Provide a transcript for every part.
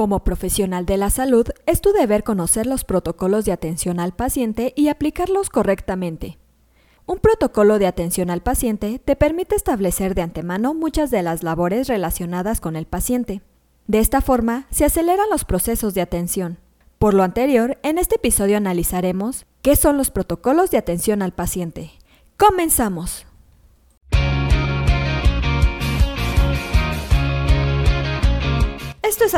Como profesional de la salud, es tu deber conocer los protocolos de atención al paciente y aplicarlos correctamente. Un protocolo de atención al paciente te permite establecer de antemano muchas de las labores relacionadas con el paciente. De esta forma, se aceleran los procesos de atención. Por lo anterior, en este episodio analizaremos qué son los protocolos de atención al paciente. ¡Comenzamos! Esto es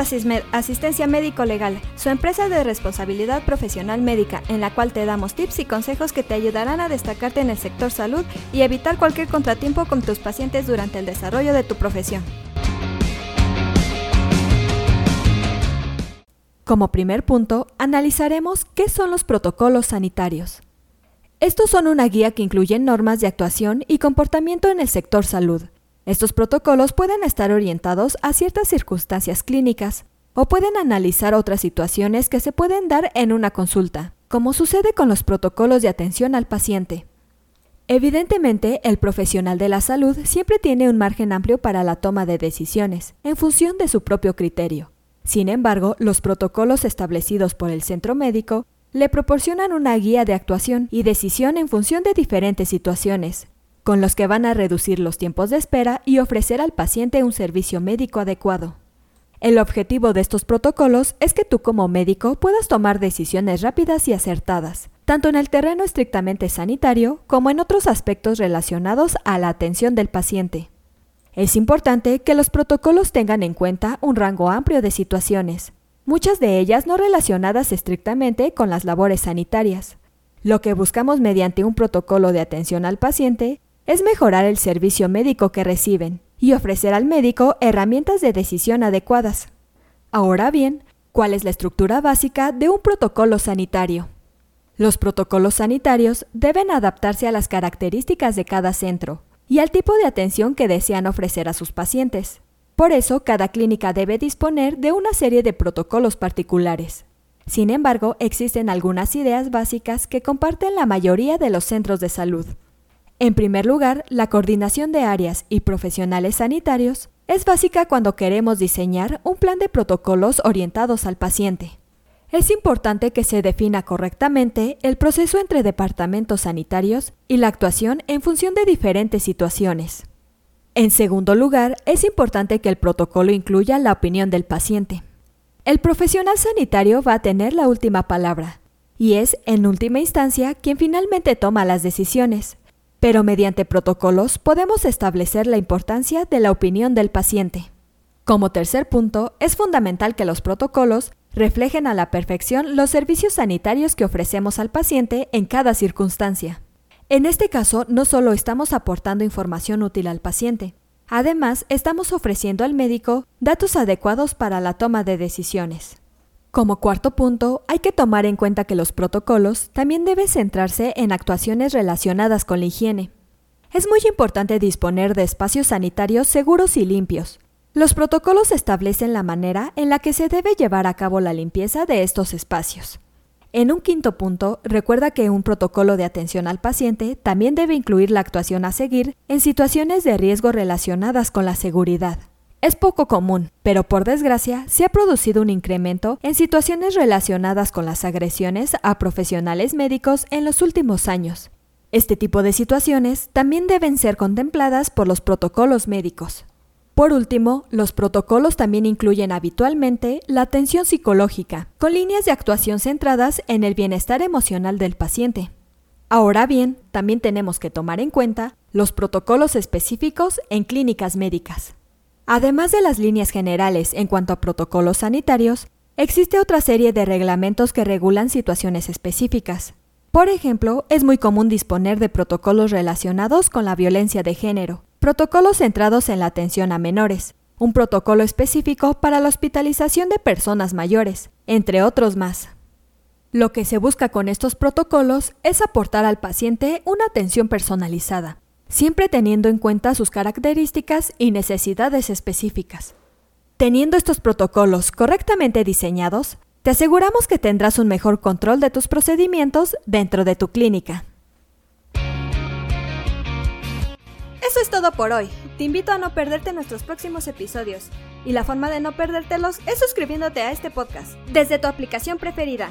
Asistencia Médico Legal, su empresa de responsabilidad profesional médica, en la cual te damos tips y consejos que te ayudarán a destacarte en el sector salud y evitar cualquier contratiempo con tus pacientes durante el desarrollo de tu profesión. Como primer punto, analizaremos qué son los protocolos sanitarios. Estos son una guía que incluye normas de actuación y comportamiento en el sector salud, estos protocolos pueden estar orientados a ciertas circunstancias clínicas o pueden analizar otras situaciones que se pueden dar en una consulta, como sucede con los protocolos de atención al paciente. Evidentemente, el profesional de la salud siempre tiene un margen amplio para la toma de decisiones, en función de su propio criterio. Sin embargo, los protocolos establecidos por el centro médico le proporcionan una guía de actuación y decisión en función de diferentes situaciones, con los que van a reducir los tiempos de espera y ofrecer al paciente un servicio médico adecuado. El objetivo de estos protocolos es que tú como médico puedas tomar decisiones rápidas y acertadas, tanto en el terreno estrictamente sanitario como en otros aspectos relacionados a la atención del paciente. Es importante que los protocolos tengan en cuenta un rango amplio de situaciones, muchas de ellas no relacionadas estrictamente con las labores sanitarias. Lo que buscamos mediante un protocolo de atención al paciente es mejorar el servicio médico que reciben y ofrecer al médico herramientas de decisión adecuadas. Ahora bien, ¿cuál es la estructura básica de un protocolo sanitario? Los protocolos sanitarios deben adaptarse a las características de cada centro y al tipo de atención que desean ofrecer a sus pacientes. Por eso, cada clínica debe disponer de una serie de protocolos particulares. Sin embargo, existen algunas ideas básicas que comparten la mayoría de los centros de salud. En primer lugar, la coordinación de áreas y profesionales sanitarios es básica cuando queremos diseñar un plan de protocolos orientados al paciente. Es importante que se defina correctamente el proceso entre departamentos sanitarios y la actuación en función de diferentes situaciones. En segundo lugar, es importante que el protocolo incluya la opinión del paciente. El profesional sanitario va a tener la última palabra, y es, en última instancia, quien finalmente toma las decisiones, pero mediante protocolos podemos establecer la importancia de la opinión del paciente. Como tercer punto, es fundamental que los protocolos reflejen a la perfección los servicios sanitarios que ofrecemos al paciente en cada circunstancia. En este caso, no solo estamos aportando información útil al paciente, además estamos ofreciendo al médico datos adecuados para la toma de decisiones. Como cuarto punto, hay que tomar en cuenta que los protocolos también deben centrarse en actuaciones relacionadas con la higiene. Es muy importante disponer de espacios sanitarios seguros y limpios. Los protocolos establecen la manera en la que se debe llevar a cabo la limpieza de estos espacios. En un quinto punto, recuerda que un protocolo de atención al paciente también debe incluir la actuación a seguir en situaciones de riesgo relacionadas con la seguridad. Es poco común, pero por desgracia se ha producido un incremento en situaciones relacionadas con las agresiones a profesionales médicos en los últimos años. Este tipo de situaciones también deben ser contempladas por los protocolos médicos. Por último, los protocolos también incluyen habitualmente la atención psicológica, con líneas de actuación centradas en el bienestar emocional del paciente. Ahora bien, también tenemos que tomar en cuenta los protocolos específicos en clínicas médicas. Además de las líneas generales en cuanto a protocolos sanitarios, existe otra serie de reglamentos que regulan situaciones específicas. Por ejemplo, es muy común disponer de protocolos relacionados con la violencia de género, protocolos centrados en la atención a menores, un protocolo específico para la hospitalización de personas mayores, entre otros más. Lo que se busca con estos protocolos es aportar al paciente una atención personalizada, siempre teniendo en cuenta sus características y necesidades específicas. Teniendo estos protocolos correctamente diseñados, te aseguramos que tendrás un mejor control de tus procedimientos dentro de tu clínica. Eso es todo por hoy. Te invito a no perderte nuestros próximos episodios. Y la forma de no perdértelos es suscribiéndote a este podcast desde tu aplicación preferida.